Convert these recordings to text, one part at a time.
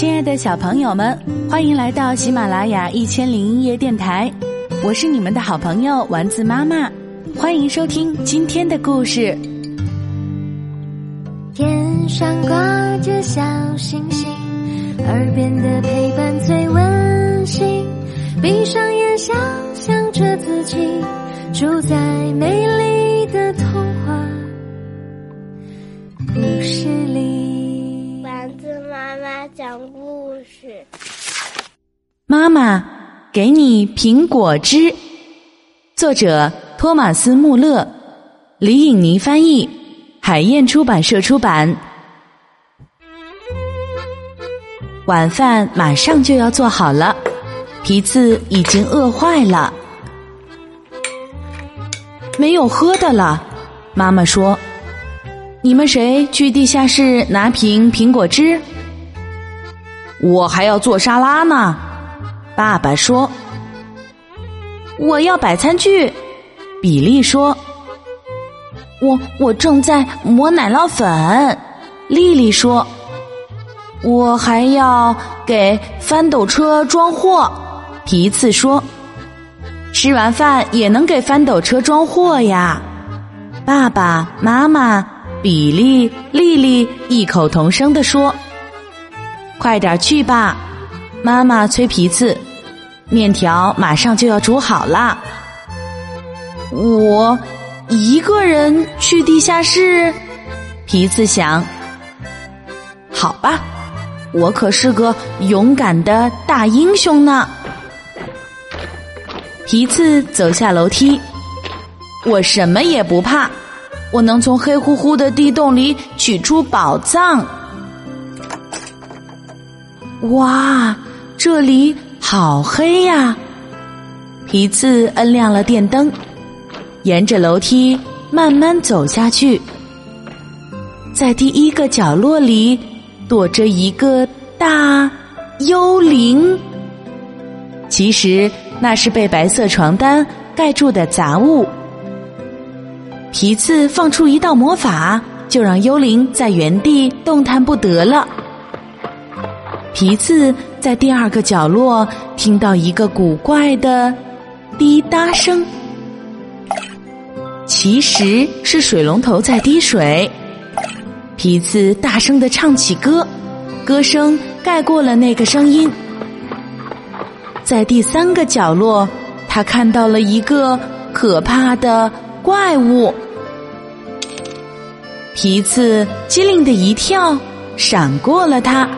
亲爱的小朋友们，欢迎来到喜马拉雅一千零一夜电台，我是你们的好朋友丸子妈妈，欢迎收听今天的故事。天上挂着小星星，耳边的陪伴最温馨。闭上眼，想象着自己住在美丽妈妈给你苹果汁。作者：托马斯·穆勒，李颖妮翻译，海燕出版社出版。晚饭马上就要做好了。皮次已经饿坏了，没有喝的了。妈妈说：“你们谁去地下室拿瓶苹果汁？”我还要做沙拉呢。爸爸说：“我要摆餐具。”比利说：“我我正在磨奶酪粉。”丽丽说：“我还要给翻斗车装货。”皮次说：“吃完饭也能给翻斗车装货呀。”爸爸妈妈、比利、丽丽异口同声地说：“快点去吧！”妈妈催皮子：“面条马上就要煮好了。”我一个人去地下室，皮子想：“好吧，我可是个勇敢的大英雄呢。”皮次走下楼梯，我什么也不怕，我能从黑乎乎的地洞里取出宝藏。哇，这里好黑呀！皮次摁亮了电灯，沿着楼梯慢慢走下去，在第一个角落里躲着一个大幽灵。其实。那是被白色床单盖住的杂物。皮次放出一道魔法，就让幽灵在原地动弹不得了。皮次在第二个角落听到一个古怪的滴答声，其实是水龙头在滴水。皮次大声的唱起歌，歌声盖过了那个声音。在第三个角落，他看到了一个可怕的怪物。皮次机灵的一跳，闪过了它。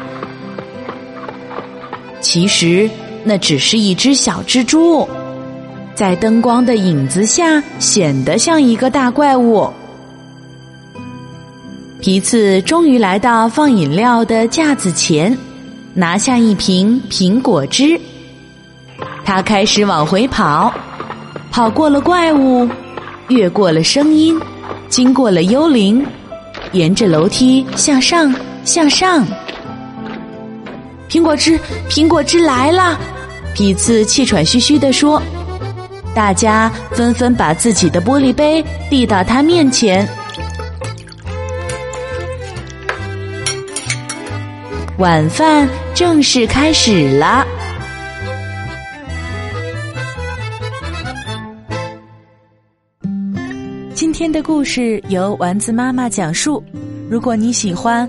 其实那只是一只小蜘蛛，在灯光的影子下显得像一个大怪物。皮次终于来到放饮料的架子前，拿下一瓶苹果汁。他开始往回跑，跑过了怪物，越过了声音，经过了幽灵，沿着楼梯向上，向上。苹果汁，苹果汁来了！皮次气喘吁吁地说。大家纷纷把自己的玻璃杯递到他面前。晚饭正式开始了。今天的故事由丸子妈妈讲述。如果你喜欢，